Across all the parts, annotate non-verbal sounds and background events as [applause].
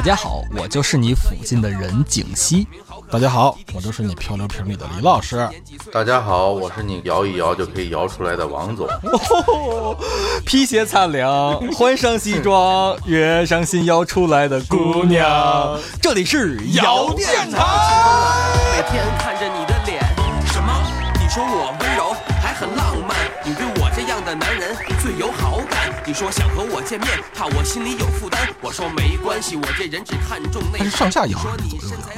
大家好，我就是你附近的人景熙。大家好，我就是你漂流瓶里的李老师。大家好，我是你摇一摇就可以摇出来的王总。哦，皮鞋擦亮，换上西装，约上新摇出来的姑娘。这里是摇电台。每天看着你你说想和我见面，怕我心里有负担。我说没关系，我这人只看重内。它是上下摇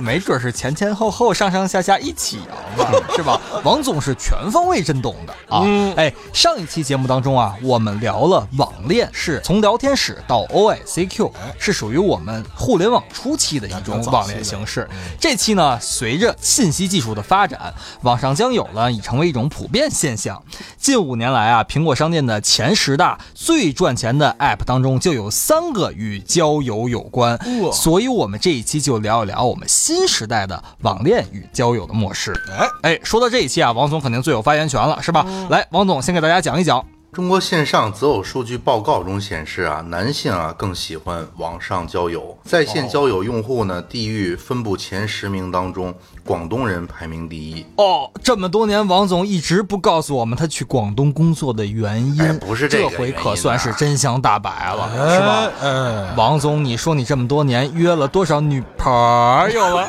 没准是前前后后、上上下下一起摇嘛，[laughs] 是吧？王总是全方位震动的啊！哎，上一期节目当中啊，我们聊了网恋，是从聊天室到 OICQ，是属于我们互联网初期的一种网恋形式。这期呢，随着信息技术的发展，网上交友呢已成为一种普遍现象。近五年来啊，苹果商店的前十大最赚钱的 App 当中，就有三个与交友有关。所以，我们这一期就聊一聊我们新时代的网恋与交友的模式。哎，哎，说到这一期啊，王总肯定最有发言权了，是吧？来，王总先给大家讲一讲。中国线上择偶数据报告中显示啊，男性啊更喜欢网上交友，在线交友用户呢，地域分布前十名当中，广东人排名第一。哦，这么多年，王总一直不告诉我们他去广东工作的原因，哎不是这个这回可算是真相大白了，是吧？哎，王总，你说你这么多年约了多少女朋友了？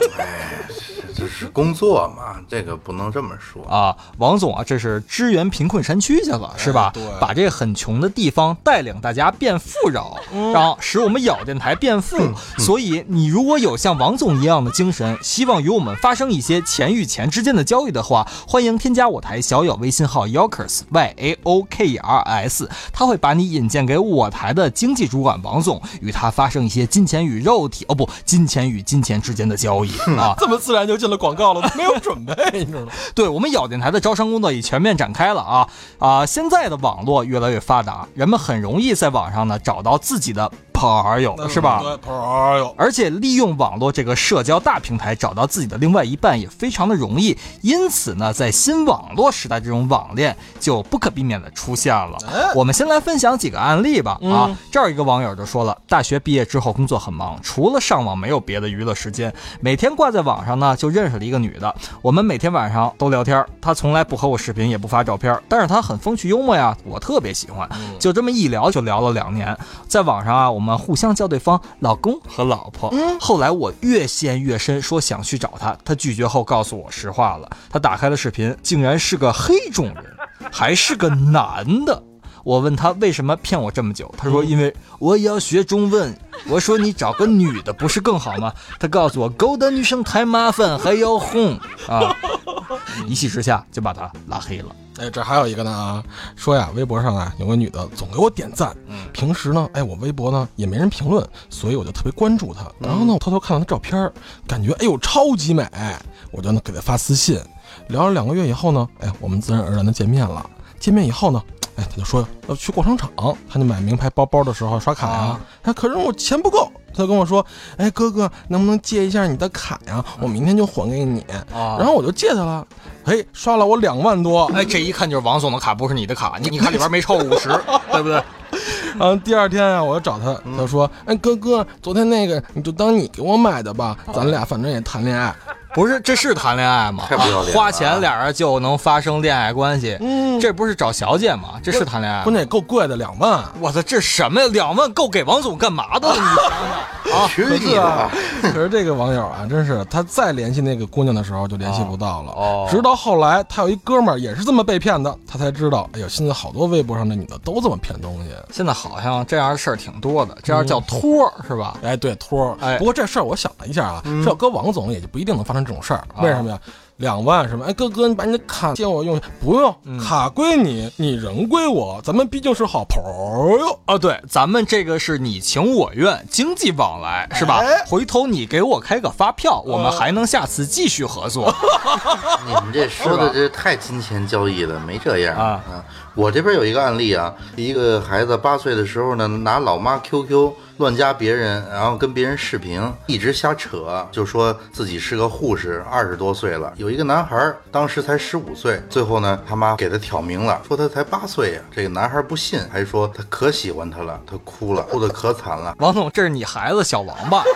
这是工作嘛，这个不能这么说。啊，王总啊，这是支援贫困山区去了，是吧？对把这很穷的地方带领大家变富饶，然后使我们咬电台变富。所以，你如果有像王总一样的精神，希望与我们发生一些钱与钱之间的交易的话，欢迎添加我台小友微信号 Yokers Y A O K E R S，他会把你引荐给我台的经济主管王总，与他发生一些金钱与肉体哦不，金钱与金钱之间的交易啊。[laughs] 这么自然就进了广告了，没有准备，你知道吗？对我们咬电台的招商工作已全面展开了啊啊！现在的网络越来越发达，人们很容易在网上呢找到自己的朋友，是吧？对，朋友。而且利用网络这个社交大平台找到自己的另外一半也非常的容易，因此呢，在新网络时代，这种网恋就不可避免的出现了。我们先来分享几个案例吧。啊，这儿一个网友就说了，大学毕业之后工作很忙，除了上网没有别的娱乐时间，每天挂在网上呢就认识了一个女的，我们每天晚上都聊天，她从来不和我视频，也不发照片，但是她很风趣幽默呀，我特别喜欢。就这么一聊就聊了两年，在网上啊，我们互相叫对方老公和老婆。后来我越陷越深，说想去找他，他拒绝后告诉我实话了，他打开了视频，竟然是个黑种人，还是个男的。我问他为什么骗我这么久，他说因为我也要学中文。我说你找个女的不是更好吗？他告诉我勾搭女生太麻烦，还要哄啊！一气之下就把他拉黑了。哎，这还有一个呢啊，说呀，微博上啊有个女的总给我点赞，平时呢，哎，我微博呢也没人评论，所以我就特别关注她。然后呢，我偷偷看了她照片儿，感觉哎呦超级美，我就呢给她发私信，聊了两个月以后呢，哎，我们自然而然的见面了。见面以后呢，哎，她就说要去逛商场，她就买名牌包包的时候刷卡呀啊，哎，可是我钱不够，他跟我说，哎，哥哥能不能借一下你的卡呀？我明天就还给你。啊然后我就借他了，哎，刷了我两万多，哎，这一看就是王总的卡，不是你的卡，你你看里边没超五十，[laughs] 对不对？然后第二天啊，我就找他，他说：“哎，哥哥，昨天那个你就当你给我买的吧，咱俩反正也谈恋爱。[laughs] 不是，这是谈恋爱吗？太不要脸了花钱俩人就能发生恋爱关系，嗯这不是找小姐吗？这是谈恋爱吗关？键也够贵的，两万。我操，这什么呀？两万够给王总干嘛的了？[laughs] 你想想啊！去可是你的吧！可是这个网友啊，真是他再联系那个姑娘的时候就联系不到了。哦直到后来他有一哥们儿也是这么被骗的，他才知道，哎呦，现在好多微博上的女的都这么骗东西。现在好像这样的事儿挺多的，这样叫托儿是吧？哎，对，托儿。哎不过这事儿我想了一下啊，这要搁王总也就不一定能发生这种事儿。为什么呀？两万什么？哎，哥哥，你把你的卡借我用，不用，卡归你，你人归我，咱们毕竟是好朋友。啊，对，咱们这个是你情我愿，经济往来是吧？哎回头你给我开个发票，我们还能下次继续合作。[laughs] [laughs] 你们这说的这太金钱交易了，没这样啊我这边有一个案例啊，一个孩子八岁的时候呢，拿老妈 QQ 乱加别人，然后跟别人视频，一直瞎扯，就说自己是个护士，二十多岁了。有一个男孩儿当时才十五岁，最后呢，他妈给他挑明了，说他才八岁呀。这个男孩不信，还说他可喜欢他了，他哭了，哭得可惨了。王总，这是你孩子小王八。[laughs]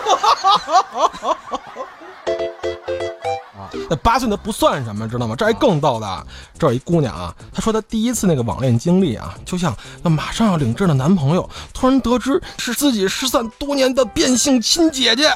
那八岁那不算什么，知道吗？这还更逗的。这有一姑娘啊，她说她第一次那个网恋经历啊，就像那马上要领证的男朋友，突然得知是自己失散多年的变性亲姐姐。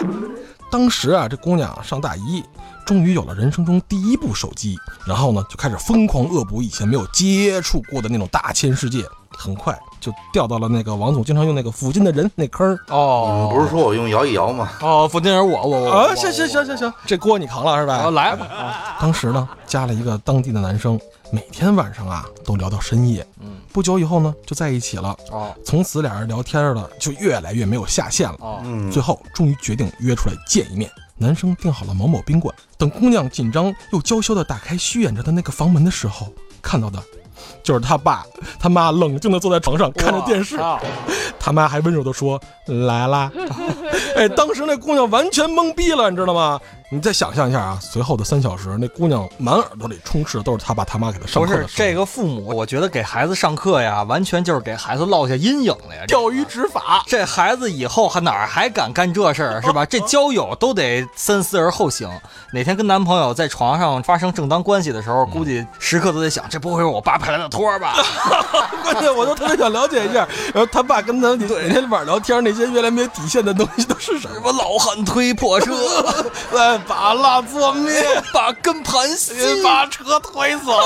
当时啊，这姑娘上大一，终于有了人生中第一部手机，然后呢，就开始疯狂恶补以前没有接触过的那种大千世界，很快就掉到了那个王总经常用那个附近的人那坑儿。哦，不是说我用摇一摇吗？哦，附近人我我我啊，行行行行行，这锅你扛了是吧？啊来吧。啊当时呢，加了一个当地的男生，每天晚上啊都聊到深夜。嗯，不久以后呢，就在一起了。哦从此俩人聊天了，就越来越没有下限了。哦，嗯最后终于决定约出来见一面。男生订好了某某宾馆，等姑娘紧张又娇羞的打开虚掩着的那个房门的时候，看到的，就是他爸他妈冷静的坐在床上看着电视，他妈还温柔的说：“来啦。[laughs] ”哎，当时那姑娘完全懵逼了，你知道吗？你再想象一下啊，随后的三小时，那姑娘满耳朵里充斥的都是他爸他妈给她上课的不是这个父母，我觉得给孩子上课呀，完全就是给孩子落下阴影了呀。钓鱼执法。这孩子以后还哪儿还敢干这事儿是吧？这交友都得三思而后行。哪天跟男朋友在床上发生正当关系的时候，估计时刻都在想，这不会是我爸派来的托儿吧？[laughs] 关键我都特别想了解一下，然后他爸跟他每天晚上聊天那些越来越底线的东西都是什么？什么老汉推破车，[laughs] 来把蜡做灭，[laughs] 把根盘吸，把车推走。[laughs]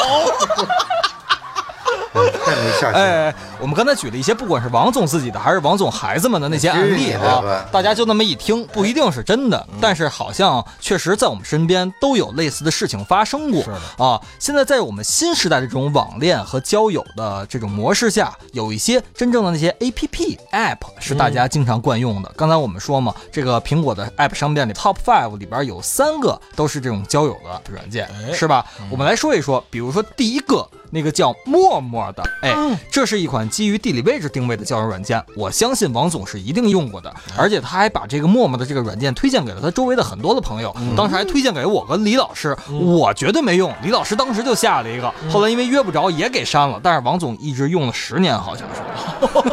太没下限。哎，我们刚才举了一些，不管是王总自己的还是王总孩子们的那些案例啊，大家就那么一听，不一定是真的，但是好像确实在我们身边都有类似的事情发生过是的啊。现在在我们新时代的这种网恋和交友的这种模式下，有一些真正的那些 A P P App 是大家经常惯用的。刚才我们说嘛，这个苹果的 App 商店里 Top Five 里边有三个都是这种交友的软件，哎是吧？我们来说一说，比如说第一个。那个叫陌陌的，哎，这是一款基于地理位置定位的交友软件，我相信王总是一定用过的，而且他还把这个陌陌的这个软件推荐给了他周围的很多的朋友，当时还推荐给我跟李老师，我绝对没用，李老师当时就下了一个，后来因为约不着也给删了，但是王总一直用了十年，好像是。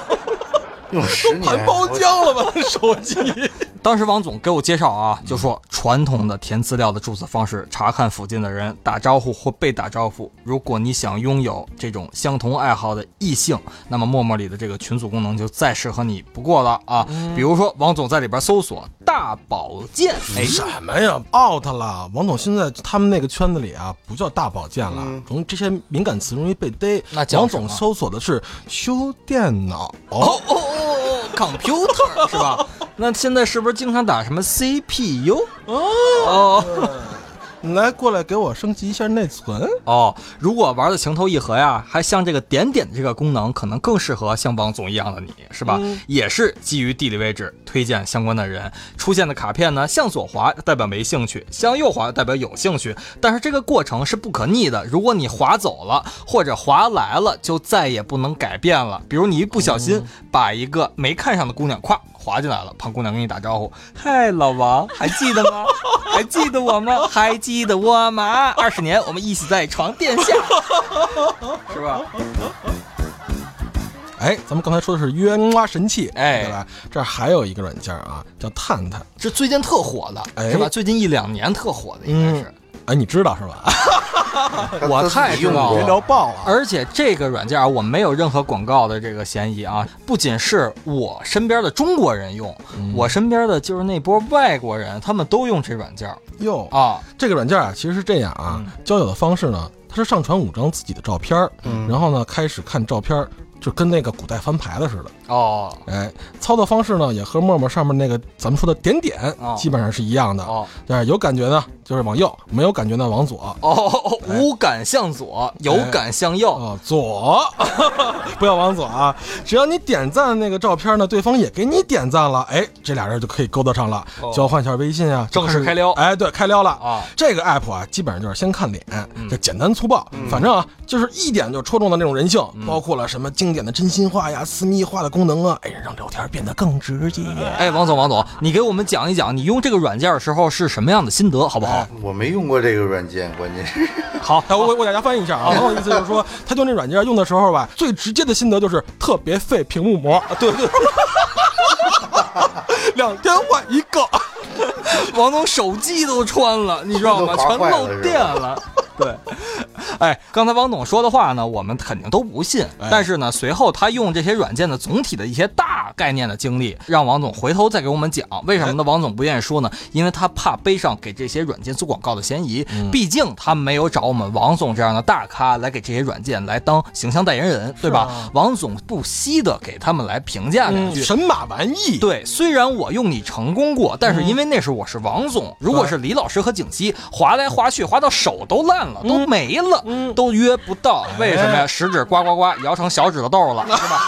[laughs] 用十年 [laughs] 盘包浆了吧，手机。当时王总给我介绍啊，就说传统的填资料的注册方式，查看附近的人，打招呼或被打招呼。如果你想拥有这种相同爱好的异性，那么陌陌里的这个群组功能就再适合你不过了啊。比如说，王总在里边搜索大保健，哎，什么呀？out 了！王总现在他们那个圈子里啊，不叫大保健了，容易这些敏感词容易被逮。那王总搜索的是修电脑。哦哦哦哦，computer 是吧？那现在是不是经常打什么 CPU？哦你来过来给我升级一下内存。哦，如果玩的情投意合呀，还像这个点点这个功能，可能更适合像王总一样的你，是吧？也是基于地理位置推荐相关的人出现的卡片呢，向左滑代表没兴趣，向右滑代表有兴趣，但是这个过程是不可逆的。如果你滑走了或者滑来了，就再也不能改变了。比如你一不小心把一个没看上的姑娘咵滑进来了，胖姑娘跟你打招呼：“嗨，老王，还记得吗？[laughs] 还记得我吗？还记得我吗？二十年，我们一起在床垫下，[laughs] 是吧？哎，咱们刚才说的是约哇神器，哎对吧？这儿还有一个软件啊，叫探探。这最近特火的，哎是吧？最近一两年特火的，应该是。哎，你知道是吧？他 [laughs] 我他自己用太知道了聊爆了。而且这个软件啊，我没有任何广告的这个嫌疑啊。不仅是我身边的中国人用，我身边的就是那波外国人，他们都用这软件哟，啊。这个软件啊，其实是这样啊，交友的方式呢，它是上传五张自己的照片儿，然后呢开始看照片儿，就跟那个古代翻牌子似的。哦哎，操作方式呢也和陌陌上面那个咱们说的点点哦基本上是一样的。哦，但是有感觉呢，就是往右；没有感觉呢，往左。哦，无感向左，有感向右。哦，左，[laughs] 不要往左啊！只要你点赞那个照片呢，对方也给你点赞了，哎，这俩人就可以勾搭上了，交换一下微信啊，正式开撩哎，对，开撩了啊！这个 app 啊，基本上就是先看脸，这简单粗暴，反正啊，就是一点就戳中的那种人性，包括了什么经典的真心话呀、私密话的功能啊，哎，让聊天变得更直接。哎，王总，王总，你给我们讲一讲，你用这个软件的时候是什么样的心得，好不好？我没用过这个软件，关键是。[laughs] 好，那，我我给大家翻译一下啊，王总意思就是说，他用这软件用的时候吧，[laughs] 最直接的心得就是特别费屏幕膜，对对，[laughs] 两天换一个。王总手机都穿了，你知道吗？全漏电了。对，哎，刚才王总说的话呢，我们肯定都不信。哎但是呢，随后他用这些软件的总体的一些大概念的经历，让王总回头再给我们讲。为什么呢？王总不愿意说呢？因为他怕背上给这些软件做广告的嫌疑。嗯毕竟他没有找我们王总这样的大咖来给这些软件来当形象代言人，对吧？啊王总不惜的给他们来评价两嗯，句。神马玩意，对，虽然我用你成功过，但是因为那时候我是王总，如果是李老师和景熙，划来划去，划到手都烂了，都没了，都约不到，为什么呀？食指呱呱呱摇成小指头豆了，[laughs] 是吧？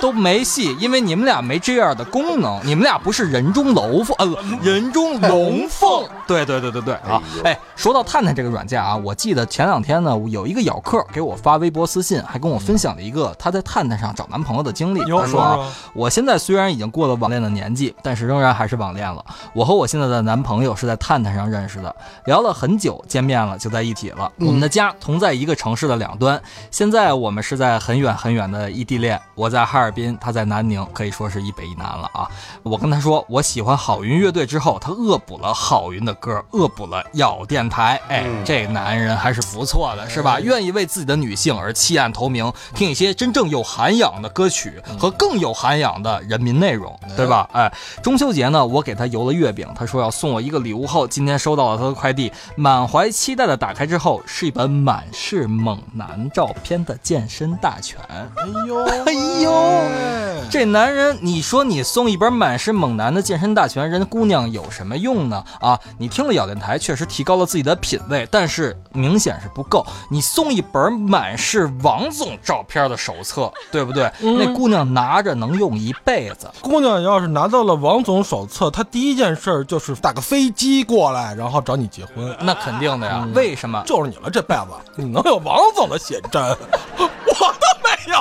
都没戏，因为你们俩没这样的功能，你们俩不是人中龙凤，呃，人中龙凤。对对对对对啊！哎，说到探探这个软件啊，我记得前两天呢，有一个咬客给我发微博私信，还跟我分享了一个他在探探上找男朋友的经历。哟他说啊我现在虽然已经过了网恋的年纪，但是仍然还是网恋了。我和我现在的男朋友是在探探上认识的，聊了很久，见面了就在一起了。我们的家同在一个城市的两端，现在我们是在很远很远的异地恋。我在哈尔滨，他在南宁，可以说是一北一南了啊。我跟他说我喜欢好云乐队之后，他恶补了郝云的歌，恶补了咬电台。哎，这男人还是不错的，是吧？愿意为自己的女性而弃暗投明，听一些真正有涵养的歌曲和更有涵养的人民内容，对吧？哎，中秋节呢，我给他邮了月饼，他说要送我一个礼物后，今天收到了他的快递，满怀期待的打开之后，是一本满是猛男照片的健身大全。哎呦，[laughs] 哎呦，这男人，你说你送一本满是猛男的健身大全，人姑娘有什么用呢？啊，你听了咬电台，确实提高了自己的品味，但是明显是不够。你送一本满是王总照片的手册，[laughs] 对不对？那姑娘拿着能用一辈子。姑娘要是拿到了王总手册，她第一件事儿就是打个飞机过来，然后找你结婚。那肯定的呀，为什么？就是你了，这辈子你能有王总的写真，[laughs] 我都没有。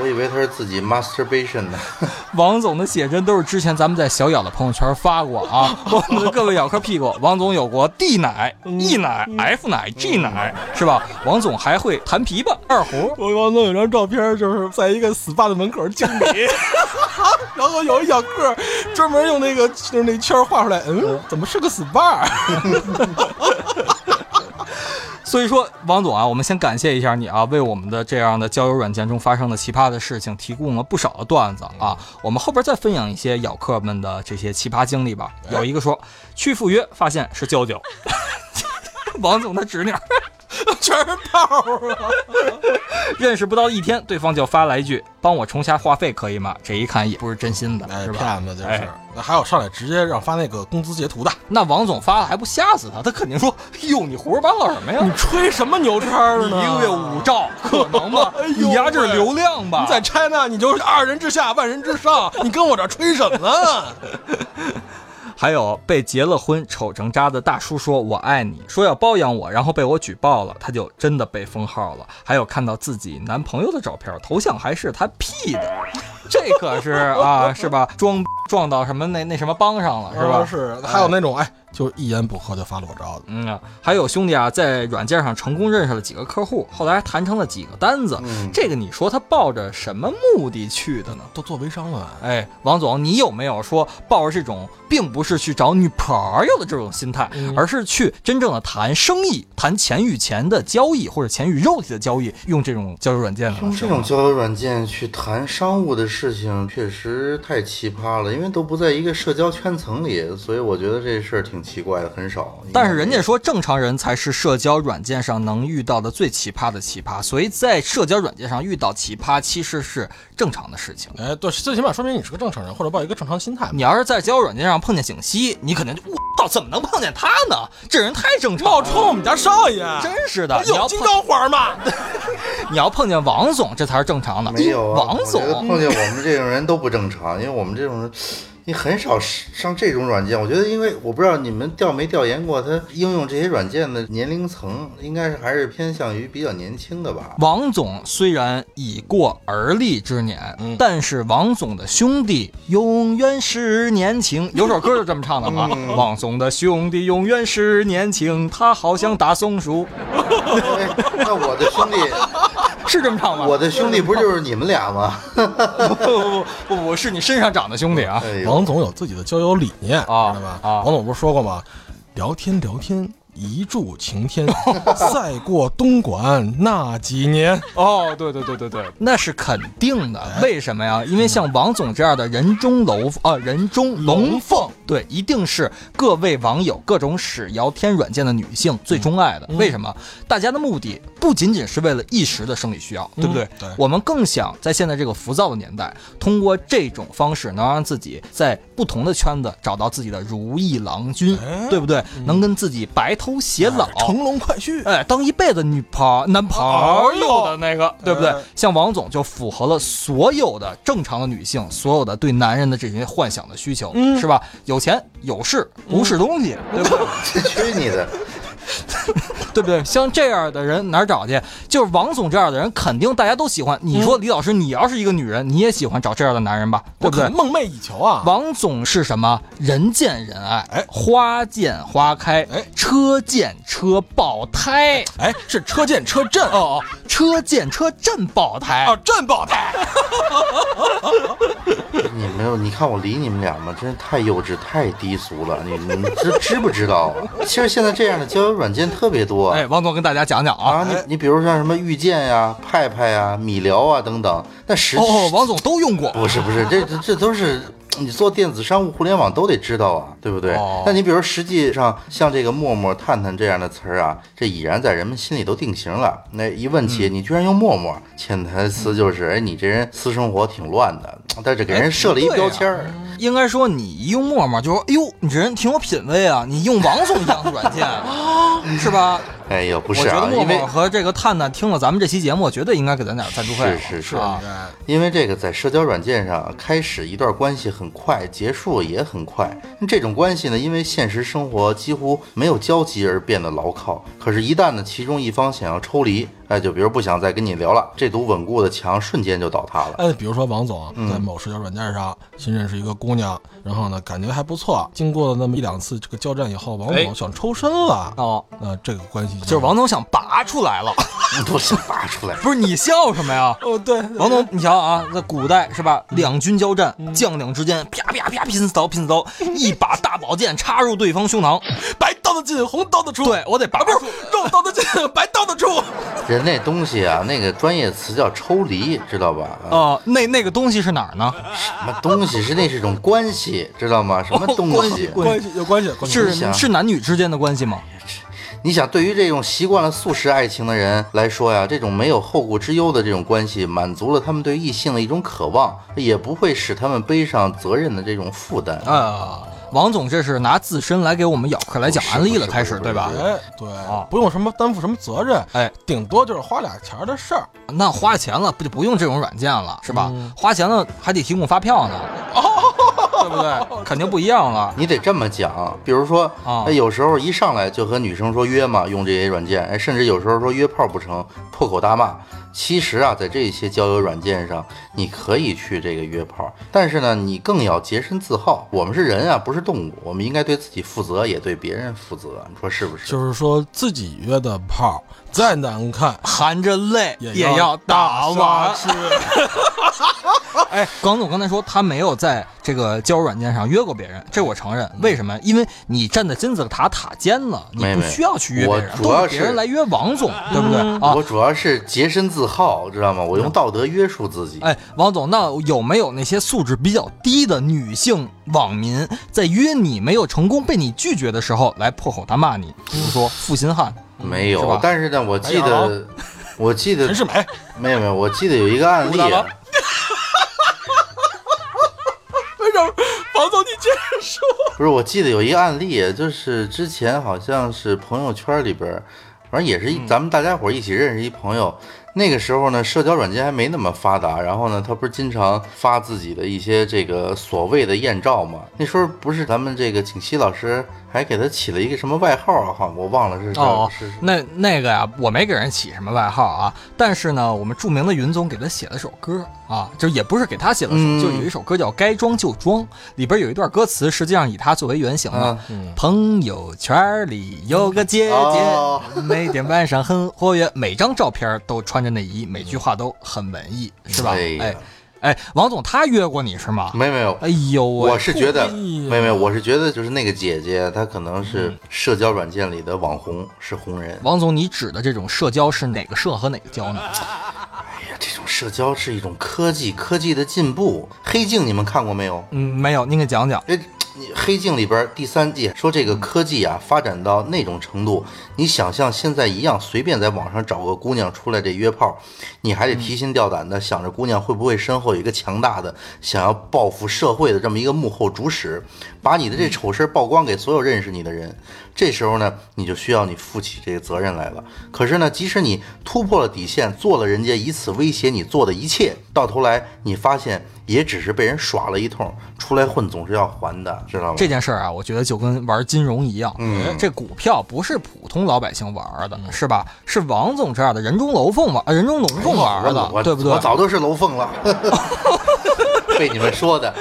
我以为他是自己 masturbation 呢。[laughs] 王总的写真都是之前咱们在小咬的朋友圈发过啊。我们各位咬客屁股，王总有过 D 奶、E 奶、F 奶、G 奶，是吧？王总还会弹琵琶、二胡。我王总有张照片，就是在一个 SPA 的门口敬礼，[laughs] 然后有一小个专门用那个就是那圈画出来，嗯，怎么是个 SPA？所以说，王总啊，我们先感谢一下你啊，为我们的这样的交友软件中发生的奇葩的事情提供了不少的段子啊。我们后边再分享一些咬客们的这些奇葩经历吧。有一个说去赴约，发现是舅舅，[laughs] 王总的侄女。全是泡啊！认识不到一天，对方就发来一句：“帮我充下话费可以吗？”这一看也不是真心的，哎，是吧？骗子就是哎。那还有上来直接让发那个工资截图的，那王总发了还不吓死他？他肯定说：“哟，你胡说八道什么呀？你吹什么牛叉你呢？一个月五兆，可能吗？[laughs] 哎呦你丫这是流量吧？你在 China 你就是二人之下万人之上，你跟我这吹什么？[laughs] 还有被结了婚丑成渣的大叔说“我爱你”，说要包养我，然后被我举报了，他就真的被封号了。还有看到自己男朋友的照片，头像还是他 P 的，[laughs] 这可是啊，是吧？装撞到什么那那什么帮上了，是吧？是，还有那种哎，就一言不合就发裸照的。嗯啊，还有兄弟啊，在软件上成功认识了几个客户，后来还谈成了几个单子。嗯这个你说他抱着什么目的去的呢？都做微商了，哎，王总，你有没有说抱着这种并不是去找女朋友的这种心态，嗯而是去真正的谈生意、谈钱与钱的交易或者钱与肉体的交易，用这种交友软件呢？用这种交友软件去谈商务的事情，确实太奇葩了，因为都不在一个社交圈层里，所以我觉得这事儿挺奇怪的，很少。但是人家说正常人才是社交软件上能遇到的最奇葩的奇葩，所以在社交软件上遇到奇葩其实是正常的事情。哎，对，最起码说明你是个正常人，或者抱一个正常心态。你要是在交友软件上碰见景熙，你肯定就我道怎么能碰见他呢？这人太正常了，冒充我们家少爷，真是的。你要碰有金刚环吗？[laughs] 你要碰见王总，这才是正常的。没有啊，王总，碰见我们这种人都不正常，因为我们这种人。你很少上这种软件，我觉得，因为我不知道你们调没调研过，它应用这些软件的年龄层，应该是还是偏向于比较年轻的吧。王总虽然已过而立之年，但是王总的兄弟永远是年轻。有首歌就这么唱的嘛，王总的兄弟永远是年轻，他好像大松鼠，哎那我的兄弟，是这么唱吗？我的兄弟不就是你们俩吗？[laughs] 不不不不不，是你身上长的兄弟啊。哎，王总有自己的交友理念，啊知道吧？啊王总不是说过吗？聊天聊天，一柱擎天，[laughs] 赛过东莞那几年。哦，对对对对对，那是肯定的。为什么呀？因为像王总这样的人中楼啊，人中龙凤，对，一定是各位网友各种使聊天软件的女性最钟爱的。为什么？大家的目的不仅仅是为了一时的生理需要，对不对？对我们更想在现在这个浮躁的年代，通过这种方式，能让自己在不同的圈子找到自己的如意郎君，哎对不对？能跟自己白头偕老，乘龙快婿，哎，当一辈子女朋男朋友的那个，对不对哎？像王总就符合了所有的正常的女性，所有的对男人的这些幻想的需求，是吧？有钱有势不是东西，对不对？[laughs] 去你的！[laughs] 对不对？像这样的人哪儿找去？就是王总这样的人，肯定大家都喜欢。你说李老师，你要是一个女人，你也喜欢找这样的男人吧？对不对我可能？梦寐以求啊！王总是什么？人见人爱，哎花见花开，哎车见车爆胎。哎，是车见车震哦哦，车见车震爆胎啊，震爆胎！[laughs] 你没有，你看我理你们俩吗？真是太幼稚、太低俗了。你你知知不知道啊？其实现在这样的交友软件特别多。哎，王总跟大家讲讲啊。啊，你你比如像什么遇见呀、派派呀、米聊啊等等，那实哦哦，王总都用过。不是不是，这这这都是你做电子商务、互联网都得知道啊，对不对？哦那你比如实际上像这个陌陌、探探这样的词儿啊，这已然在人们心里都定型了。那一问起，嗯你居然用陌陌，潜台词就是，哎，你这人私生活挺乱的，但是给人设了一标签儿。应该说你一用陌陌就说，哎呦，你这人挺有品位啊！你用王总一样的软件，[laughs] 是吧？哎呦，不是我觉得啊，因为和这个探探听了咱们这期节目，绝对应该给咱点赞助费了。是是是啊，因为这个在社交软件上开始一段关系很快，结束也很快。这种关系呢，因为现实生活几乎没有交集而变得牢靠。可是，一旦呢其中一方想要抽离，哎，就比如不想再跟你聊了，这堵稳固的墙瞬间就倒塌了。哎，比如说王总在某社交软件上新认识一个姑娘，然后呢感觉还不错，经过了那么一两次这个交战以后，王哎总想抽身了，哦，那这个关系就是王总想拔出来了。[laughs] 都想拔出来。不是你笑什么呀？哦对，王总，你瞧啊，在古代是吧？两军交战，将领之间啪啪啪拼死刀，拼死刀，一把大宝剑插入对方胸膛。[laughs] 白刀子进红刀子出，对我得拔啊不是肉刀子进白刀子出，人那东西啊，那个专业词叫抽离，知道吧？哦，呃，那那个东西是哪儿呢？什么东西是那是一种关系，知道吗？什么东关系西？关系有关系，关系是是男女之间的关系吗？你想，对于这种习惯了素食爱情的人来说呀，这种没有后顾之忧的这种关系，满足了他们对异性的一种渴望，也不会使他们背上责任的这种负担。啊，王总这是拿自身来给我们咬客来讲案例了，开始对吧？哎对啊，不用什么担负什么责任，哎，顶多就是花俩钱的事儿。那花钱了不就不用这种软件了，是吧？花钱了还得提供发票呢，哦对不对？肯定不一样了。你得这么讲，比如说，啊哎，有时候一上来就和女生说约嘛，用这些软件，哎，甚至有时候说约炮不成，破口大骂。其实啊，在这些交友软件上，你可以去这个约炮，但是呢，你更要洁身自好。我们是人啊，不是动物，我们应该对自己负责，也对别人负责。你说是不是？就是说自己约的炮再难看含着泪也要要打完。去。[laughs] 哎，王总刚才说他没有在这个交友软件上约过别人，这我承认。为什么？因为你站在金字塔塔尖了，你不需要去约别人，都我主要是是别人来约王总，对不对啊？我主要是洁身自好，知道吗？我用道德约束自己。哎，王总，那有没有那些素质比较低的女性网民，在约你没有成功被你拒绝的时候，来破口大骂你？比如说负心汉，没有是，但是呢，我记得，[laughs] 我记得陈世美，没有没有，我记得有一个案例啊，为什么王总你接着说。不是，我记得有一个案例，就是之前好像是朋友圈里边，反正也是一、咱们大家伙一起认识一朋友。那个时候呢，社交软件还没那么发达，然后呢，他不是经常发自己的一些这个所谓的艳照吗？那时候不是咱们这个景熙老师还给他起了一个什么外号啊？哈，我忘了是哦是是，那那个呀，我没给人起什么外号啊，但是呢，我们著名的云总给他写了首歌啊，就也不是给他写了书，嗯就有一首歌叫《该装就装》，里边有一段歌词，实际上以他作为原型的。啊朋友圈里有个姐姐，哦每天晚上很活跃，每张照片都穿着内衣，每句话都很文艺，是吧？哎哎哎，王总他约过你是吗？没有没有，哎呦，我是觉得，没有没有，我是觉得就是那个姐姐，她可能是社交软件里的网红，是红人。王总，你指的这种社交是哪个社和哪个交呢？这种社交是一种科技，科技的进步。黑镜你们看过没有？嗯，没有，您给讲讲。哎，你黑镜里边第三季说这个科技啊发展到那种程度，你想象现在一样，随便在网上找个姑娘出来这约炮，你还得提心吊胆的想着姑娘会不会身后有一个强大的想要报复社会的这么一个幕后主使，把你的这丑事儿曝光给所有认识你的人。这时候呢，你就需要你负起这个责任来了。可是呢，即使你突破了底线，做了人家以此威胁你做的一切，到头来你发现也只是被人耍了一通，出来混总是要还的，知道吗？这件事儿啊，我觉得就跟玩金融一样，嗯这股票不是普通老百姓玩的，是吧？是王总这样的人中龙凤玩，呃人中龙凤玩的，我对不对我？早都是龙凤了，[laughs] 被你们说的。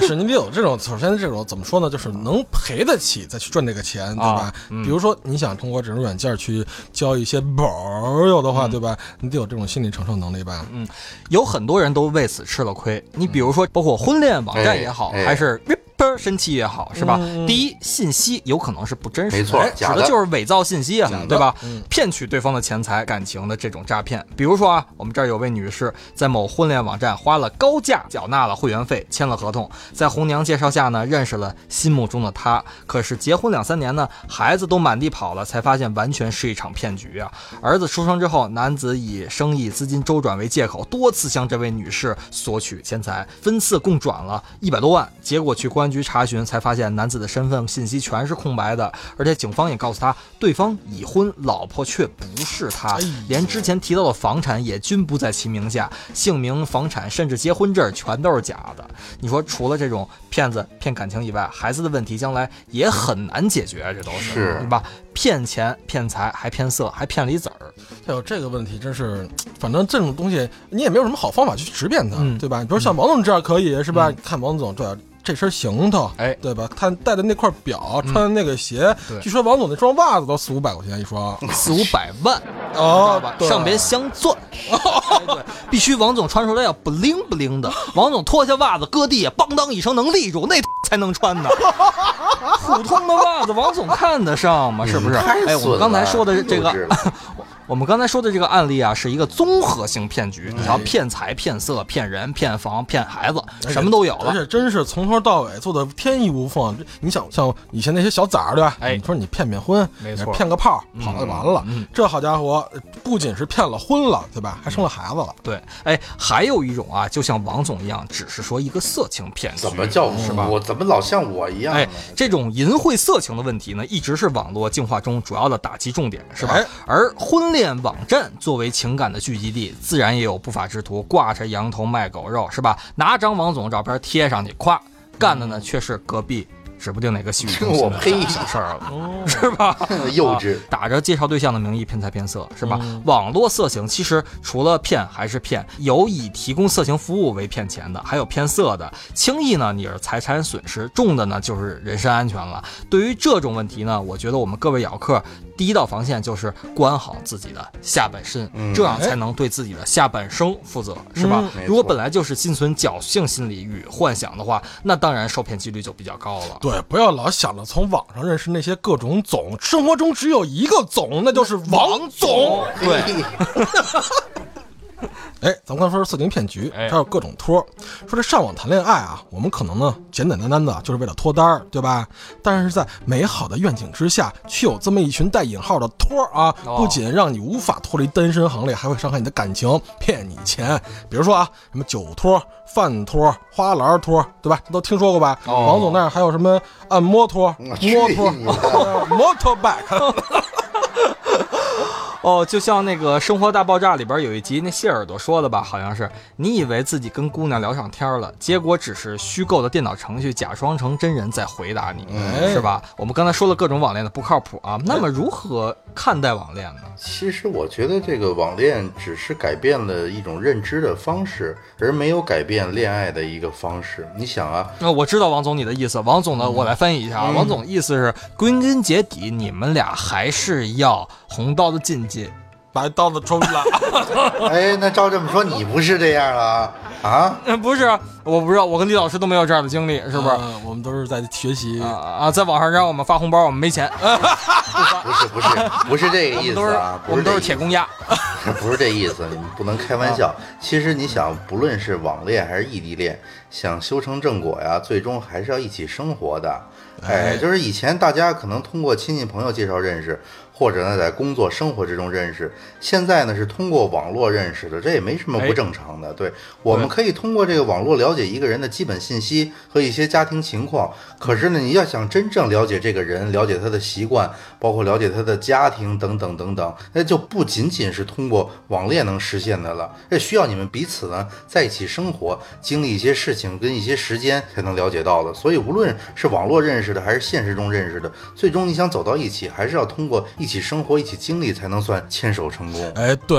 也是，你得有这种，首先这种怎么说呢，就是能赔得起再去赚这个钱，对吧？啊嗯比如说你想通过这种软件去交一些朋友的嗯话，对吧？你得有这种心理承受能力吧？嗯有很多人都为此吃了亏。你比如说，包括婚恋网站也好，还是神器也好，是吧？嗯第一，信息有可能是不真实的，没错指的就是伪造信息啊，对吧？嗯骗取对方的钱财、感情的这种诈骗。比如说啊，我们这儿有位女士在某婚恋网站花了高价缴纳了会员费，签了合同，在红娘介绍下呢，认识了心目中的他。可是结婚两三年呢，孩子都满地跑了，才发现完全是一场骗局啊！儿子出生之后，男子以生意资金周转为借口，多次向这位女士索取钱财，分次共转了一百多万。结果去公安局查询，才发现男子的身份信息全是空白的，而且警方也告诉他，对方已婚，老婆却不是他，连之前提到的房产也均不在其名下，姓名、房产甚至结婚证全都是假的。你说，除了这种骗子骗感情以外，孩子的问题将来也很难解决，这都是是对吧？骗钱、骗财，还骗色，还骗梨子儿。哎呦，这个问题真是，反正这种东西你也没有什么好方法去识别它，嗯对吧？你比如像王总这样可以是吧？看王总这这身行头，哎对吧？他戴的那块表，穿的那个鞋，据说王总那双袜子都四五百块钱一双。[laughs] 四五百万，哦上边镶钻，哎对，必须王总穿出来要不灵不灵的。[laughs] 王总脱下袜子搁地下，梆当一声能立住，那才能穿呢。[laughs] 普通的袜子，王总看得上吗？是不是？太哎，我们刚才说的这个我们刚才说的这个案例啊，是一个综合性骗局，你要骗财、骗色、骗人、骗房、骗孩子，什么都有了。而且真是从头到尾做的天衣无缝。你想，像以前那些小崽儿，对吧？哎你说你骗骗婚，没错骗个炮跑了就完了。嗯这好家伙，不仅是骗了婚了，对吧？还生了孩子了。对，哎，还有一种啊，就像王总一样，只是说一个色情骗局，怎么叫是吧？我怎么老像我一样呢？哎，这种淫秽色情的问题呢，一直是网络净化中主要的打击重点，是吧？哎而婚恋网站作为情感的聚集地，自然也有不法之徒挂着羊头卖狗肉，是吧？拿张王总照片贴上去，夸干的呢却是隔壁。指不定哪个洗浴中心的 [laughs] 我呸小事儿了，[laughs] 是吧？[laughs] 幼稚啊打着介绍对象的名义骗财骗色，是吧？嗯网络色情其实除了骗还是骗，有以提供色情服务为骗钱的，还有骗色的。轻易呢你是财产损失，重的呢就是人身安全了。对于这种问题呢，我觉得我们各位咬客第一道防线就是管好自己的下半身，嗯这样才能对自己的下半生负责，是吧？嗯如果本来就是心存侥幸心理与幻想的话，那当然受骗几率就比较高了。对，不要老想着从网上认识那些各种总，生活中只有一个总，那就是王总。对，[laughs] 哎，咱们刚说是色情骗局，哎还有各种托儿。说这上网谈恋爱啊，我们可能呢简简单单的就是为了脱单儿，对吧？但是在美好的愿景之下，却有这么一群带引号的托儿啊，哦不仅让你无法脱离单身行列，还会伤害你的感情，骗你钱。比如说啊，什么酒托、饭托、花篮托，对吧？这都听说过吧？哦王总那儿还有什么按摩托、我摩去托、你的 [laughs] motorbike。[laughs] 哦，就像那个《生活大爆炸》里边有一集，那谢耳朵说的吧，好像是你以为自己跟姑娘聊上天了，结果只是虚构的电脑程序假装成真人在回答你，哎是吧？我们刚才说了各种网恋的不靠谱啊，那么如何看待网恋呢？其实我觉得这个网恋只是改变了一种认知的方式，而没有改变恋爱的一个方式。你想啊，那、我知道王总你的意思，王总呢，我来翻译一下啊，王总意思是归根结底，你们俩还是要红刀子进去。把刀子抽出来，[laughs] 哎，那照这么说，你不是这样了啊？呃，[laughs] 不是，我不知道，我跟李老师都没有这样的经历，是不是？呃我们都是在学习啊啊，在网上让我们发红包，我们没钱，[laughs] 不是，不是，不是这个意思啊，我们都是铁公鸭。不是这意思，你们不能开玩笑。其实你想，不论是网恋还是异地恋，想修成正果呀，最终还是要一起生活的。哎，就是以前大家可能通过亲戚朋友介绍认识，或者呢在工作生活之中认识，现在呢是通过网络认识的，这也没什么不正常的。对，我们可以通过这个网络了解一个人的基本信息和一些家庭情况。可是呢，你要想真正了解这个人，了解他的习惯，包括了解他的家庭等等等等，那就不仅仅是通过网恋能实现的了，这需要你们彼此呢在一起生活，经历一些事情跟一些时间才能了解到的。所以，无论是网络认识的还是现实中认识的，最终你想走到一起，还是要通过一起生活、一起经历，才能算牵手成功。哎，对，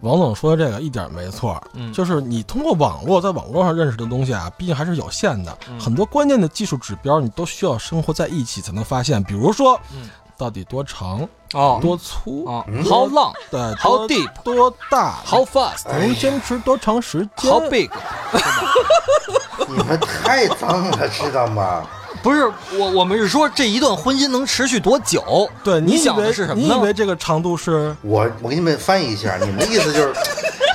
王总说的这个一点没错，嗯就是你通过网络在网络上认识的东西啊，毕竟还是有限的，很多关键的技术指标你都需要生活在一起才能发现，比如说，到底多长、哦多粗，哦，How long? 对，How deep？多大，How fast? 能坚持多长时间 How big? [laughs] 你们太脏了，知道吗？不是我，我们是说这一段婚姻能持续多久？对，你想以为的是什么呢？你以为这个长度是？我我给你们翻译一下，你们的意思就是，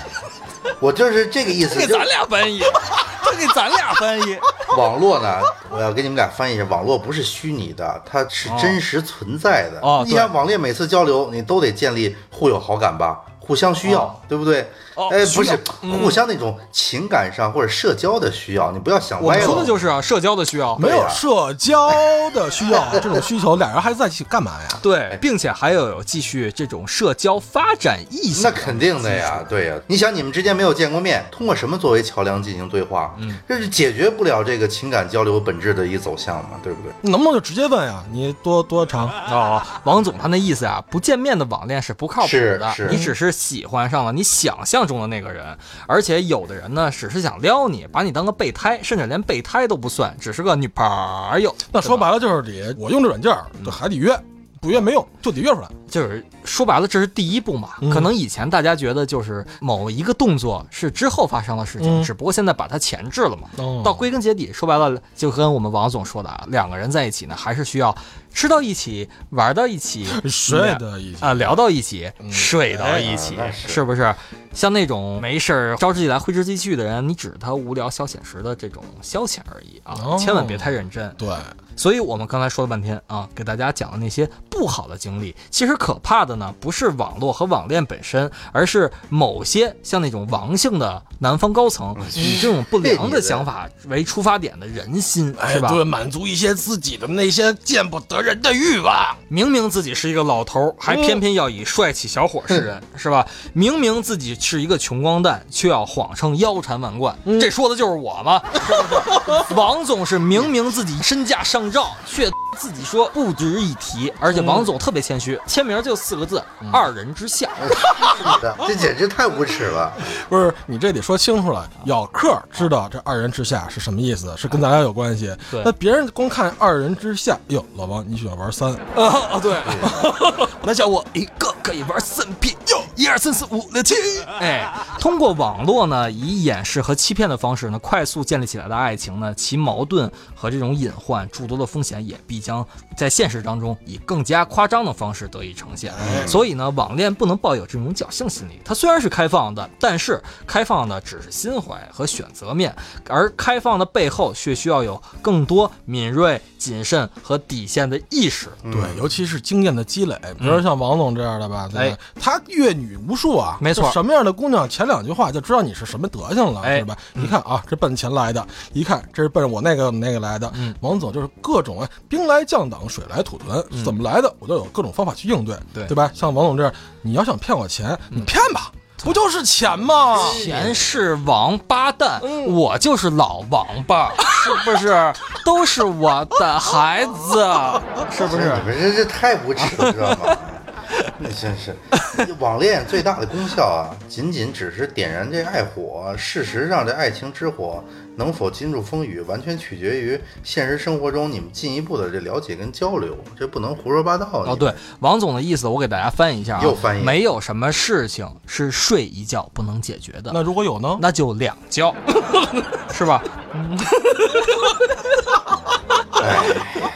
[laughs] 我就是这个意思，就给咱俩翻译，[laughs] 他给咱俩翻译。网络呢，我要给你们俩翻译一下，网络不是虚拟的，它是真实存在的。哦你想网恋每次交流，你都得建立互有好感吧，互相需要，哦对不对？哦哎，不是，互相那种情感上或者社交的需要，你不要想歪了。我说的就是啊，社交的需要。没有社交的需要，[laughs] 这种需求，俩人还在一起干嘛呀？对，并且还要有继续这种社交发展意向。那肯定的呀，对呀。你想，你们之间没有见过面，通过什么作为桥梁进行对话？嗯，这是解决不了这个情感交流本质的一个走向嘛，对不对？能不能就直接问呀？你多多长？啊，王总他那意思啊，不见面的网恋是不靠谱的，是是你只是喜欢上了你想象中的那个人，而且有的人呢，只是想撩你，把你当个备胎，甚至连备胎都不算，只是个女朋友。那说白了就是你我用这软件儿，就还得约，不约没用，就得约出来。就是说白了，这是第一步嘛。嗯可能以前大家觉得就是某一个动作是之后发生的事情，嗯只不过现在把它前置了嘛。哦到归根结底，说白了，就跟我们王总说的啊，两个人在一起呢，还是需要吃到一起，玩到一起，睡到一起。啊、聊到一起，睡到一哎起，那是。是不是？像那种没事儿招之即来挥之即去的人，你只是他无聊消遣时的这种消遣而已啊，哦。千万别太认真。对，所以我们刚才说了半天啊，给大家讲的那些不好的经历，其实可怕的呢，不是网络和网恋本身，而是某些像那种王姓的南方高层以这种不良的想法为出发点的人心，哎，是吧？对，满足一些自己的那些见不得人的欲望。明明自己是一个老头儿，还偏偏要以帅气小伙示人，是吧？明明自己是一个穷光蛋，却要谎称腰缠万贯，这说的就是我吗？是不是？王总是明明自己身价上兆，却自己说不值一提，而且王总特别谦虚，签名就四个字：二人之下。[laughs] 这简直太无耻了。[laughs] 不是你这得说清楚了，咬客知道这二人之下是什么意思，是跟咱俩有关系。对那别人光看二人之下，哟，老王你喜欢玩三，啊啊，对，[laughs] 那叫我一个可以玩三 P 哟。一二三四五六七。哎，通过网络呢，以掩饰和欺骗的方式呢，快速建立起来的爱情呢，其矛盾和这种隐患、诸多的风险，也必将在现实当中以更加夸张的方式得以呈现。所以呢，网恋不能抱有这种侥幸心理。它虽然是开放的，但是开放的只是心怀和选择面，而开放的背后却需要有更多敏锐、谨慎和底线的意识。对，尤其是经验的积累，比如说像王总这样的吧，对吧？他阅女无数啊，没错什么样的姑娘，前两句话就知道你是什么德行了，哎是吧？一看啊，这奔钱来的，一看这是奔我那个那个来的。嗯王总就是各种啊，兵来将挡，水来土屯，怎么来的，我都有各种方法去应对，对对吧？像王总这样，你要想骗我钱，你骗吧，不就是钱吗？钱是王八蛋，我就是老王八，是不是？都是我的孩子，[laughs] 是不是你？们这这太无耻了，知道吗？那 [laughs] 真是，网恋最大的功效啊，仅仅只是点燃这爱火。事实上，这爱情之火能否经住风雨，完全取决于现实生活中你们进一步的这了解跟交流，这不能胡说八道。哦，对，王总的意思我给大家翻译一下啊，又翻译没有什么事情是睡一觉不能解决的，那如果有呢？那就两觉，是吧？[laughs] 哎，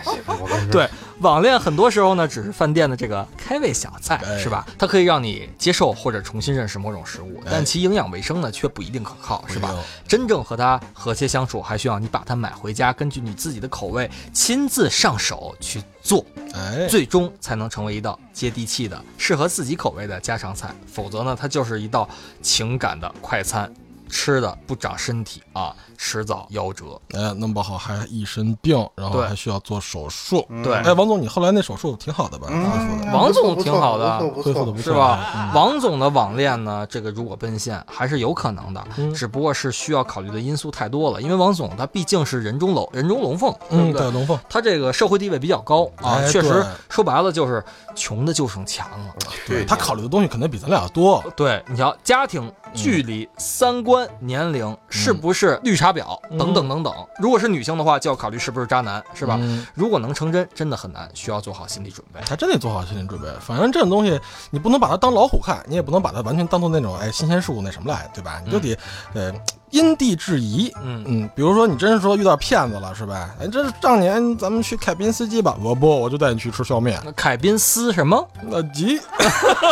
这个我跟你说，对，网恋很多时候呢，只是饭店的这个开胃小菜，哎是吧？它可以让你接受或者重新认识某种食物，但其营养卫生呢，却不一定可靠，是吧？真正和它和谐相处，还需要你把它买回家，根据你自己的口味亲自上手去做，哎，最终才能成为一道接地气的、适合自己口味的家常菜。否则呢，它就是一道情感的快餐，吃的不长身体啊，迟早夭折。哎，弄不好还一身病，然后还需要做手术。对哎，王总，你后来那手术挺好的吧？嗯恢复的，王总挺好的恢复的不错是吧？王总的网恋呢，这个如果奔现还是有可能的，嗯只不过是需要考虑的因素太多了。因为王总他毕竟是人中龙人中龙凤，对嗯，对？龙凤，他这个社会地位比较高啊，确实说白了就是穷的就剩钱了。对他考虑的东西肯定比咱俩多。对，你瞧，家庭、距离、三观、年龄，是不是绿茶婊等等等等。如果是女性的话，就要考虑是不是渣男，是吧？嗯如果能成真，真的很难，需要做好心理准备。还真得做好心理准备。反正这种东西，你不能把它当老虎看，你也不能把它完全当做那种哎新鲜事物那什么来，对吧？你就得、呃因地制宜。嗯嗯，比如说你真是说遇到骗子了，是吧？哎，这上年咱们去凯宾斯基吧，我不，我就带你去吃削面。凯宾斯什么？那急，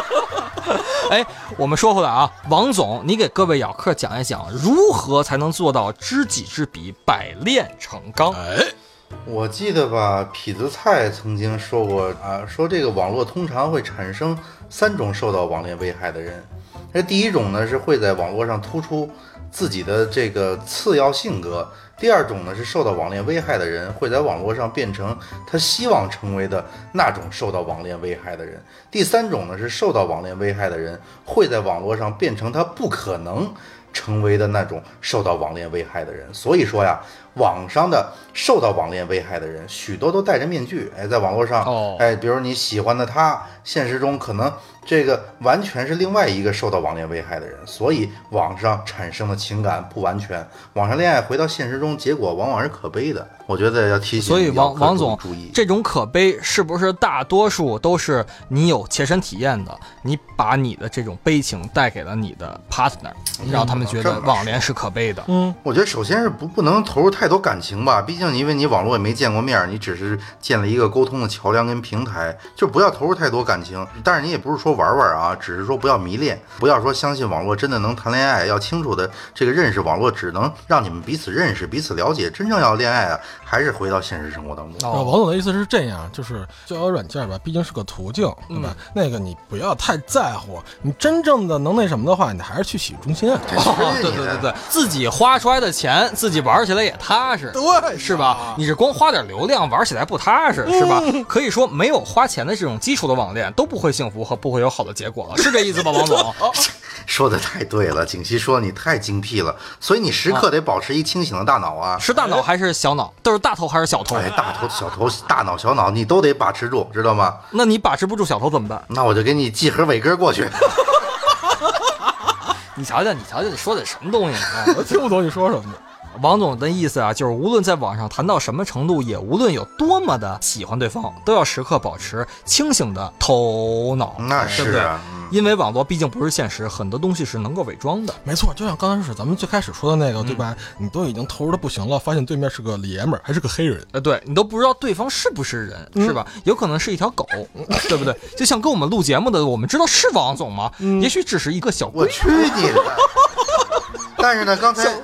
[laughs] 哎，我们说回来啊，王总，你给各位咬客讲一讲，如何才能做到知己知彼，百炼成钢？哎，我记得吧，痞子蔡曾经说过啊，说这个网络通常会产生三种受到网恋危害的人。这第一种呢是会在网络上突出自己的这个次要性格；第二种呢是受到网恋危害的人会在网络上变成他希望成为的那种受到网恋危害的人；第三种呢是受到网恋危害的人会在网络上变成他不可能成为的那种受到网恋危害的人。所以说呀，网上的受到网恋危害的人，许多都戴着面具，哎，在网络上，哦哎，比如你喜欢的他，现实中可能这个完全是另外一个受到网恋危害的人，所以网上产生的情感不完全，网上恋爱回到现实中，结果往往是可悲的。我觉得要提醒所以王王总注意，这种可悲是不是大多数都是你有切身体验的？你把你的这种悲情带给了你的 partner，让他们觉得网恋是可悲的。嗯，我觉得首先是不不能投入太多感情吧，毕竟因为你网络也没见过面儿，你只是建了一个沟通的桥梁跟平台，就不要投入太多感情。但是你也不是说玩玩啊，只是说不要迷恋，不要说相信网络真的能谈恋爱，要清楚的这个认识网络只能让你们彼此认识、彼此了解，真正要恋爱啊，还是回到现实生活当中。哦王总的意思是这样，就是交友软件吧，毕竟是个途径，对吧？那个你不要太在乎，你真正的能那什么的话，你还是去洗浴中心啊。哦，对对对对，[laughs] 自己花出来的钱，自己玩起来也踏实，对是吧？你是光花点流量，玩起来不踏实，是吧？可以说，没有花钱的这种基础的网恋都不会幸福和不会有好的结果了，是这意思吧，王总？[laughs] 说的太对了，景熙说你太精辟了，所以你时刻得保持一清醒的大脑啊。是大脑还是小脑？都是大头还是小头？哎，大头、小头、大脑、小脑，你都得把持住，知道吗？那你把持不住小头怎么办？那我就给你寄盒伟哥过去。[laughs] 你瞧瞧，你瞧瞧，你说的什么东西啊？我听不懂你说什么呢。王总的意思啊，就是无论在网上谈到什么程度，也无论有多么的喜欢对方，都要时刻保持清醒的头脑，那对不对？是因为网络毕竟不是现实，很多东西是能够伪装的。没错，就像刚才是咱们最开始说的那个，对吧？你都已经投入的不行了，发现对面是个爷们儿，还是个黑人，呃，对你都不知道对方是不是人，是吧？有可能是一条狗，[laughs] 对不对？就像跟我们录节目的，我们知道是王总吗？也许只是一个小龟。我去你的！[laughs] 但是呢，刚才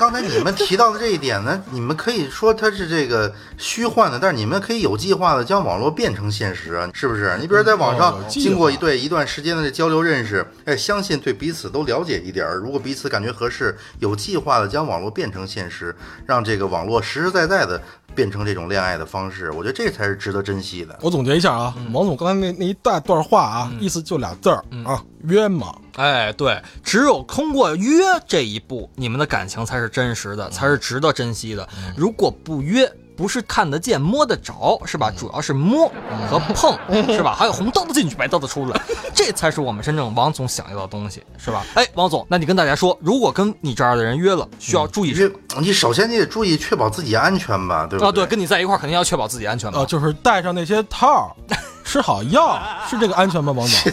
刚才你们提到的这一点呢，[laughs] 你们可以说它是这个虚幻的，但是你们可以有计划的将网络变成现实啊，是不是？你比如在网上经过一对一段时间的交流认识，哎，相信对彼此都了解一点儿。如果彼此感觉合适，有计划的将网络变成现实，让这个网络实实在在的变成这种恋爱的方式，我觉得这才是值得珍惜的。我总结一下啊，王总刚才那那一大段话啊，意思就俩字儿啊，约嘛。哎，对，只有通过约这一步，你们的感情才是真实的，才是值得珍惜的。如果不约，不是看得见、摸得着，是吧？主要是摸和碰，[laughs] 是吧？还有红刀子进去，白刀子出来，[laughs] 这才是我们真正王总想要的东西，是吧？哎，王总，那你跟大家说，如果跟你这样的人约了，需要注意什约么？你首先你得注意确保自己安全吧，对吧啊，对，跟你在一块儿肯定要确保自己安全吧。呃，就是带上那些套儿，[laughs] 吃好药，是这个安全吗，王总？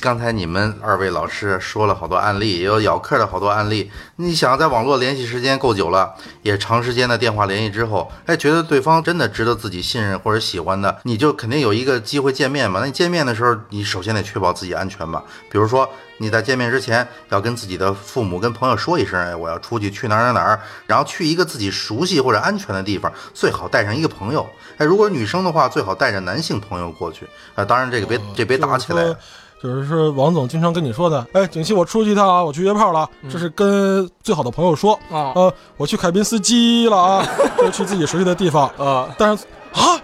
刚才你们二位老师说了好多案例，也有咬客的好多案例。你想在网络联系时间够久了，也长时间的电话联系之后，哎，觉得对方真的值得自己信任或者喜欢的，你就肯定有一个机会见面嘛。那你见面的时候，你首先得确保自己安全吧。比如说你在见面之前要跟自己的父母、跟朋友说一声，哎，我要出去去哪儿哪儿哪儿，然后去一个自己熟悉或者安全的地方，最好带上一个朋友。哎，如果女生的话，最好带着男性朋友过去。啊，当然这个别这别打起来。就是王总经常跟你说的，哎，景熙，我出去一趟啊，我去约炮了，这是跟最好的朋友说，啊呃，我去凯宾斯基了啊，[laughs] 就去自己熟悉的地方，呃，但是啊，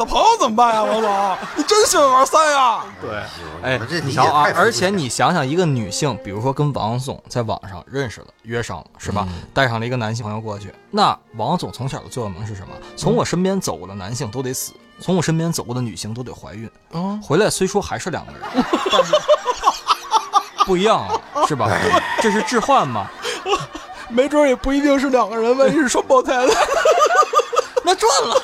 的朋友怎么办呀，王总？[laughs] 你真喜欢玩三呀？对，哎你瞧啊而且你想想，一个女性，比如说跟王总在网上认识了，约上了，是吧？带上了一个男性朋友过去，那王总从小的座右铭是什么？从我身边走过的男性都得死，从我身边走过的女性都得怀孕。啊，回来虽说还是两个人，[laughs] 但是不一样啊，是吧？这是置换嘛？[laughs] 没准也不一定是两个人，万一是双胞胎的。那赚了。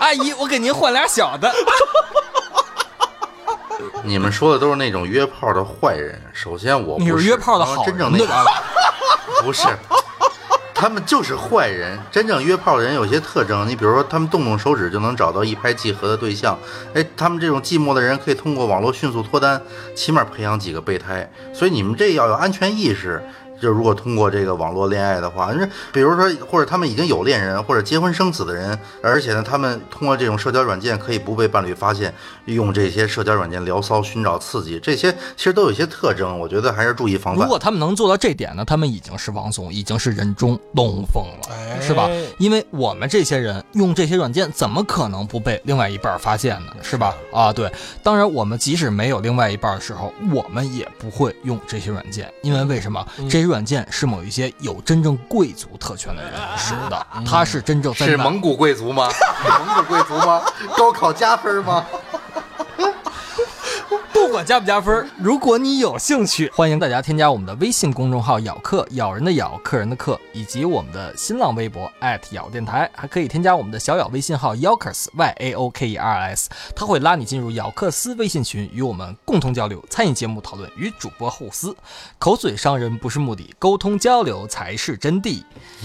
阿姨，我给您换俩小的。[laughs] 你们说的都是那种约炮的坏人。首先我不你是约炮的好人真正那个不是，他们就是坏人。真正约炮的人有些特征，你比如说他们动动手指就能找到一拍即合的对象。哎，他们这种寂寞的人可以通过网络迅速脱单，起码培养几个备胎。所以你们这要有安全意识。就如果通过这个网络恋爱的话，那比如说或者他们已经有恋人或者结婚生子的人，而且呢，他们通过这种社交软件可以不被伴侣发现，用这些社交软件聊骚、寻找刺激，这些其实都有一些特征，我觉得还是注意防范。如果他们能做到这点呢，他们已经是王总，已经是人中龙凤了，哎是吧？因为我们这些人用这些软件，怎么可能不被另外一半发现呢？是吧？啊，对。当然，我们即使没有另外一半的时候，我们也不会用这些软件，因为为什么？这些软件是某一些有真正贵族特权的人使的，他是真正在是蒙古贵族吗？[laughs] 蒙古贵族吗？高考加分吗？不管加不加分儿，如果你有兴趣，欢迎大家添加我们的微信公众号“咬客”，咬人的咬，客人的客，以及我们的新浪微博咬电台，还可以添加我们的小咬微信号 Yaokers Y A O K E R S，他会拉你进入咬克斯微信群，与我们共同交流，参与节目讨论，与主播互撕。口嘴伤人不是目的，沟通交流才是真谛。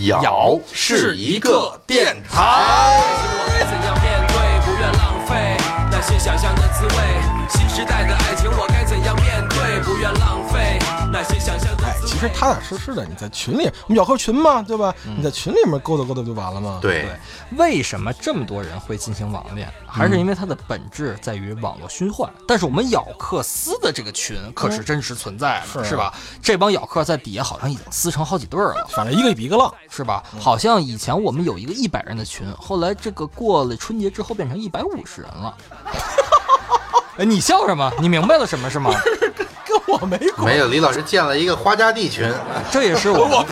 咬是一个电台。我该怎样面对？不愿浪费那些想象的滋味。新时代的爱情，我该怎样面对？不愿浪费那些想象的哎，其实踏踏实实的，你在群里，我们咬客群嘛，对吧？你在群里面勾搭勾搭就完了嘛。，对，为什么这么多人会进行网恋？还是因为它的本质在于网络虚幻。但是我们咬克斯的这个群可是真实存在的，是是吧？这帮咬客在底下好像已经撕成好几对了。反正一个比一个浪。是吧？好像以前我们有一个一百人的群，后来这个过了春节之后变成一百五十人了。哎，你笑什么？你明白了什么是吗？[laughs] 跟我没关没有，李老师建了一个花家地群，这也是我们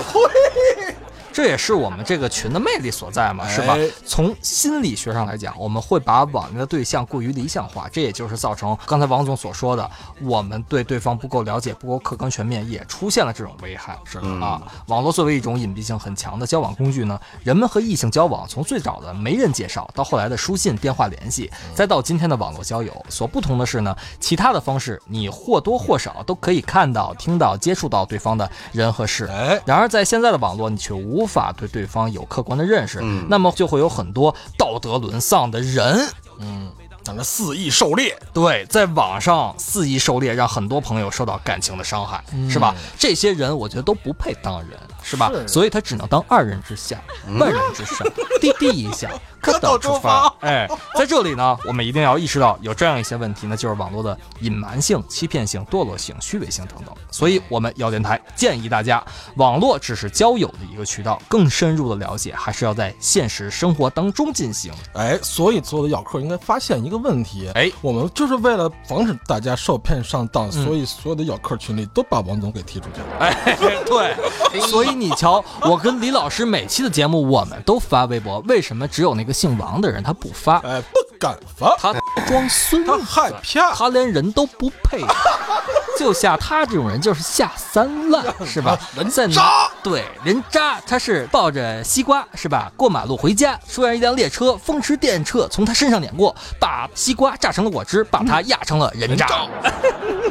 这也是我们这个群的魅力所在嘛，是吧哎？从心理学上来讲，我们会把网恋的对象过于理想化，这也就是造成刚才王总所说的，我们对对方不够了解、不够客观全面，也出现了这种危害。是啊，网络作为一种隐蔽性很强的交往工具呢，人们和异性交往，从最早的媒人介绍，到后来的书信、电话联系，再到今天的网络交友，所不同的是呢，其他的方式你或多或少都可以看到、听到、接触到对方的人和事。哎，然而在现在的网络，你却无法对对方有客观的认识，那么就会有很多道德沦丧的人。嗯，等着肆意狩猎，对，在网上肆意狩猎，让很多朋友受到感情的伤害，是吧？这些人我觉得都不配当人，是吧？所以他只能当二人之下，万人之上，[laughs] 滴滴一下，[laughs] 可到出发。哎，在这里呢，我们一定要意识到有这样一些问题呢，就是网络的隐瞒性、欺骗性、堕落性、虚伪性等等。所以，我们药电台建议大家，网络只是交友的一个渠道，更深入的了解还是要在现实生活当中进行。哎，所以所有的咬客应该发现一个问题，哎我们就是为了防止大家受骗上当，所以所有的咬客群里都把王总给踢出去了。哎，对，所以你瞧，[laughs] 我跟李老师每期的节目，我们都发微博，为什么只有那个姓王的人他不发？哎，不敢发，他装孙他子，害怕，他连人都不配，就像他这种人就是下三滥，[laughs] 是吧？人在哪渣对，人渣，他是抱着西瓜是吧？过马路回家，突然一辆列车风驰电掣从他身上碾过，把西瓜榨成了果汁，把他压成了人渣。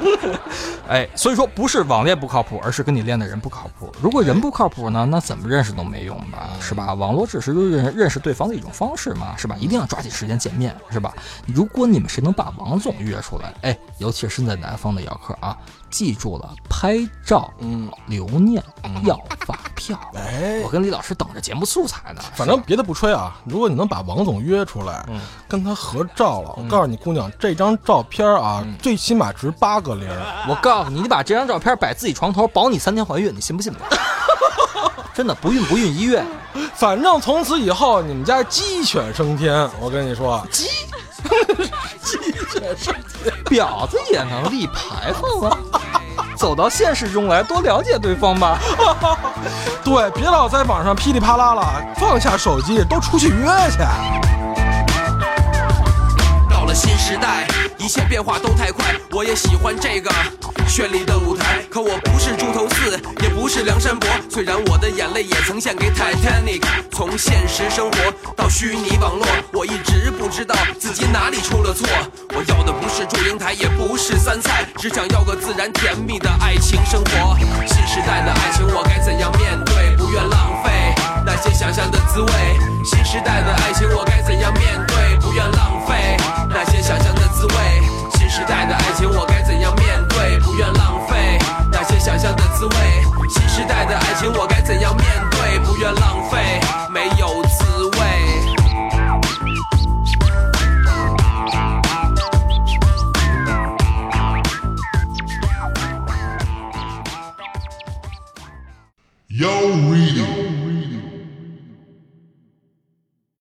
[laughs] 哎，所以说不是网恋不靠谱，而是跟你练的人不靠谱。如果人不靠谱呢，那怎么认识都没用吧，是吧？网络只是认认识对方的一种方式嘛，是吧？一定要抓紧时间见面，是吧？如果你们谁能把王总约出来，哎，尤其是身在南方的姚客啊，记住了，拍照、嗯，留念、要发票。哎我，跟李老师等着节目素材呢。反正别的不吹啊，如果你能把王总约出来，嗯跟他合照了，我告诉你姑娘，这张照片啊，嗯最起码值八个零。我告诉你，你把这张照片摆自己床头，保你三天怀孕，你信不信吧？[laughs] 真的不孕不孕医院，反正从此以后你们家鸡犬升天，我跟你说，鸡 [laughs] 鸡犬升天。[laughs] 婊子也能立牌坊啊！走到现实中来，多了解对方吧。[laughs] 对，别老在网上噼里啪啦了，放下手机，都出去约去。到了新时代，一切变化都太快，我也喜欢这个绚丽的舞台。可我不是猪头四，也不是梁山伯，虽然我的眼泪也曾献给 Titanic。从现实生活到虚拟网络，我一直不知道自己哪里出了错。我要的不是祝英台，也不是三菜，只想要个自然甜蜜的爱情生活。新时代的爱情，我该怎样面对？不愿浪费那些想象的滋味。新时代的爱情，我该怎样面对？不愿浪费那些想象的滋味。新时代的爱情，我爱情，我该怎样面对？不愿浪费没有滋味。Yo ree